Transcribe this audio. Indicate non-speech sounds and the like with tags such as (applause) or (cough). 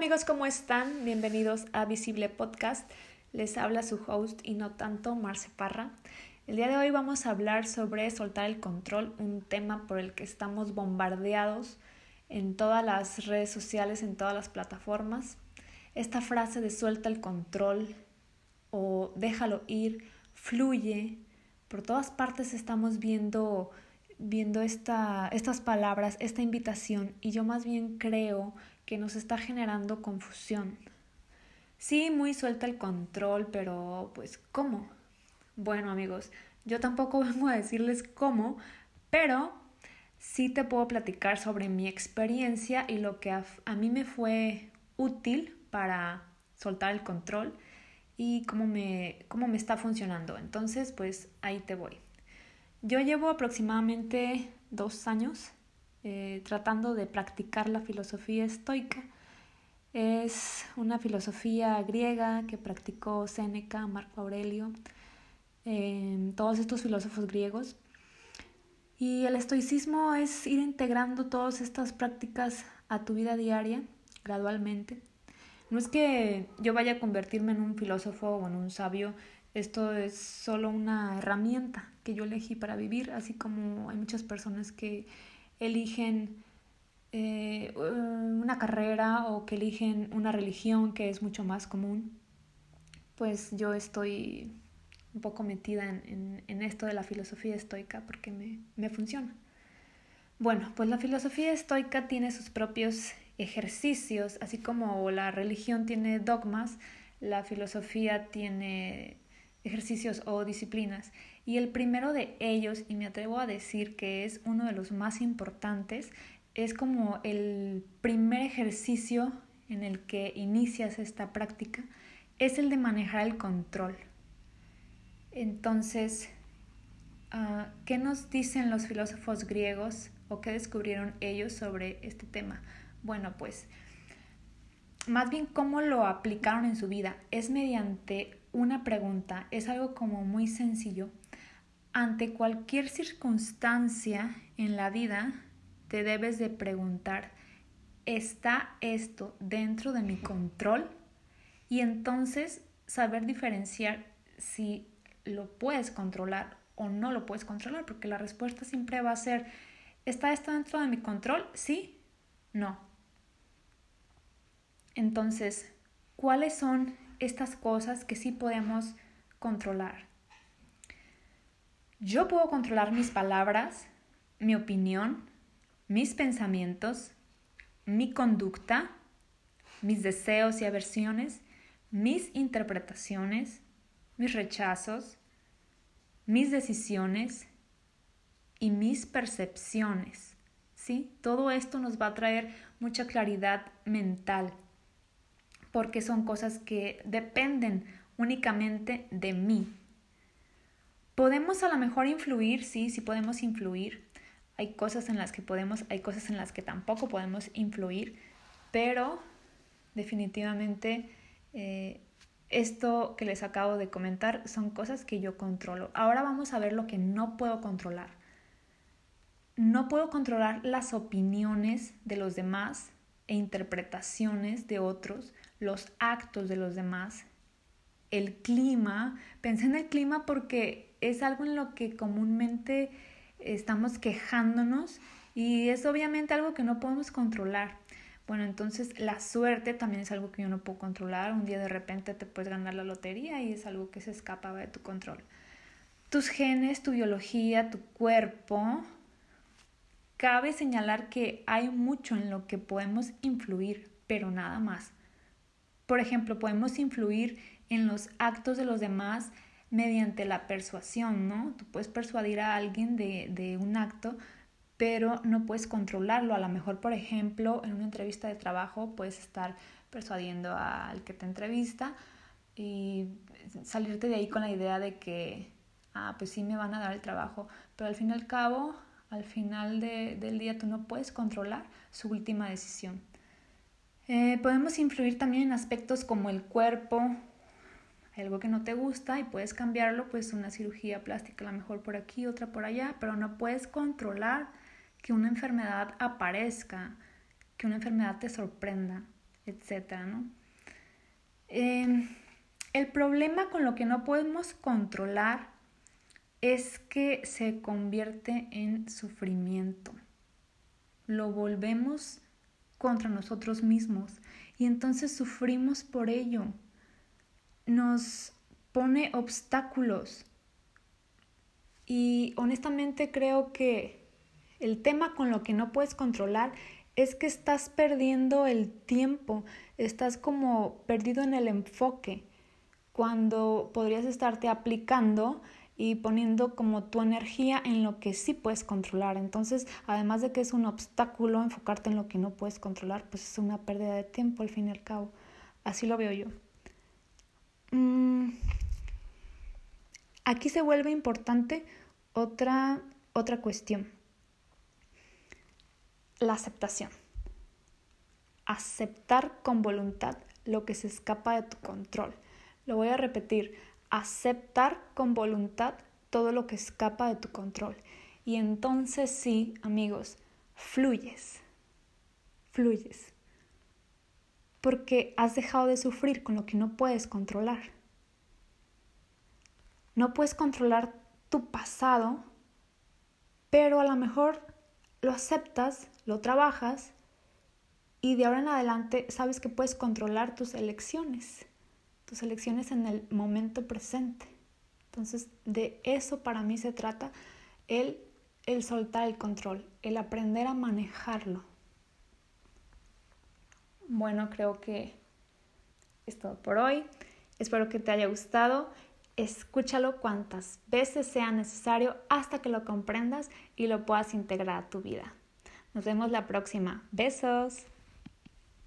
amigos, ¿cómo están? Bienvenidos a Visible Podcast. Les habla su host y no tanto, Marce Parra. El día de hoy vamos a hablar sobre soltar el control, un tema por el que estamos bombardeados en todas las redes sociales, en todas las plataformas. Esta frase de suelta el control o déjalo ir, fluye, por todas partes estamos viendo viendo esta, estas palabras, esta invitación, y yo más bien creo que nos está generando confusión. Sí, muy suelta el control, pero pues ¿cómo? Bueno amigos, yo tampoco (laughs) vengo a decirles cómo, pero sí te puedo platicar sobre mi experiencia y lo que a, mí me fue útil para soltar el control y cómo me, cómo me está funcionando. Entonces, pues ahí te voy. Yo llevo aproximadamente dos años eh, tratando de practicar la filosofía estoica. Es una filosofía griega que practicó Séneca, Marco Aurelio, em, todos estos filósofos griegos. Y el estoicismo es ir integrando todas estas prácticas a tu vida diaria gradualmente. No es que yo vaya a convertirme en un filósofo o en un sabio, esto es solo una herramienta que yo elegí para vivir, así como hay muchas personas que eligen eh, una carrera o que eligen una religión que es mucho más común, pues yo estoy un poco metida en, en, esto de la filosofía estoica porque me, me funciona. Bueno, pues la filosofía estoica tiene sus propios ejercicios, así como la religión tiene dogmas, la filosofía tiene ejercicios o disciplinas. Y el primero de ellos, y me atrevo a decir que es uno de los más importantes, es como el primer ejercicio en el que inicias esta práctica, es el de manejar el control. Entonces, ah, ¿qué nos dicen los filósofos griegos o qué descubrieron ellos sobre este tema? Bueno, pues más bien cómo lo aplicaron en su vida. Es mediante una pregunta, es algo como muy sencillo. Ante cualquier circunstancia en la vida, te debes de preguntar, ¿está esto dentro de mi control? Y entonces saber diferenciar si lo puedes controlar o no lo puedes controlar, porque la respuesta siempre va a ser, ¿está esto dentro de mi control? Sí, no. Entonces, ¿cuáles son estas cosas que sí podemos controlar. Yo puedo controlar mis palabras, mi opinión, mis pensamientos, mi conducta, mis deseos y aversiones, mis interpretaciones, mis rechazos, mis decisiones y mis percepciones. ¿Sí? Todo esto nos va a traer mucha claridad mental porque son cosas que dependen únicamente de mí. Podemos a lo mejor influir, sí, sí podemos influir. Hay cosas en las que podemos, hay cosas en las que tampoco podemos influir, pero definitivamente eh, esto que les acabo de comentar son cosas que yo controlo. Ahora vamos a ver lo que no puedo controlar. No puedo controlar las opiniones de los demás e interpretaciones de otros los actos de los demás, el clima. Pensé en el clima porque es algo en lo que comúnmente estamos quejándonos y es obviamente algo que no podemos controlar. Bueno, entonces la suerte también es algo que yo no puedo controlar. Un día de repente te puedes ganar la lotería y es algo que se escapa de tu control. Tus genes, tu biología, tu cuerpo. Cabe señalar que hay mucho en lo que podemos influir, pero nada más. Por ejemplo, podemos influir en los actos de los demás mediante la persuasión, ¿no? Tú puedes persuadir a alguien de, un acto, pero no puedes controlarlo. A lo mejor, por ejemplo, en una entrevista de trabajo puedes estar persuadiendo al que te entrevista y salirte de ahí con la idea de que, ah, pues sí me van a dar el trabajo, pero al fin y al cabo, al final de, del día tú no puedes controlar su última decisión. Eh, podemos influir también en aspectos como el cuerpo, algo que no te gusta y puedes cambiarlo, pues una cirugía plástica, a lo mejor por aquí, otra por allá, pero no puedes controlar que una enfermedad aparezca, que una enfermedad te sorprenda. etc. ¿no? Em, el problema con lo que no podemos controlar es que se convierte en sufrimiento. Lo volvemos contra nosotros mismos y entonces sufrimos por ello. Nos pone obstáculos. Y honestamente creo que el tema con lo que no puedes controlar es que estás perdiendo el tiempo, estás como perdido en el enfoque, cuando podrías estarte aplicando y poniendo como tu energía en lo que sí puedes controlar. Entonces, además de que es un obstáculo enfocarte en lo que no puedes controlar, pues es una pérdida de tiempo al fin y al cabo. Así lo veo yo. Mm, aquí se vuelve importante otra, otra cuestión. La aceptación. Aceptar con voluntad lo que se escapa de tu control. Lo voy a repetir aceptar con voluntad todo lo que escapa de tu control. Y entonces sí, amigos, fluyes, fluyes. Porque has dejado de sufrir con lo que no puedes controlar. No puedes controlar tu pasado, pero a lo mejor lo aceptas, lo trabajas y de ahora en adelante sabes que puedes controlar tus elecciones tus elecciones en el momento presente. Entonces, de eso para mí se trata el, el soltar el control, el aprender a manejarlo. Bueno, creo que es todo por hoy. Espero que te haya gustado. Escúchalo cuantas veces sea necesario hasta que lo comprendas y lo puedas integrar a tu vida. Nos vemos la próxima. Besos.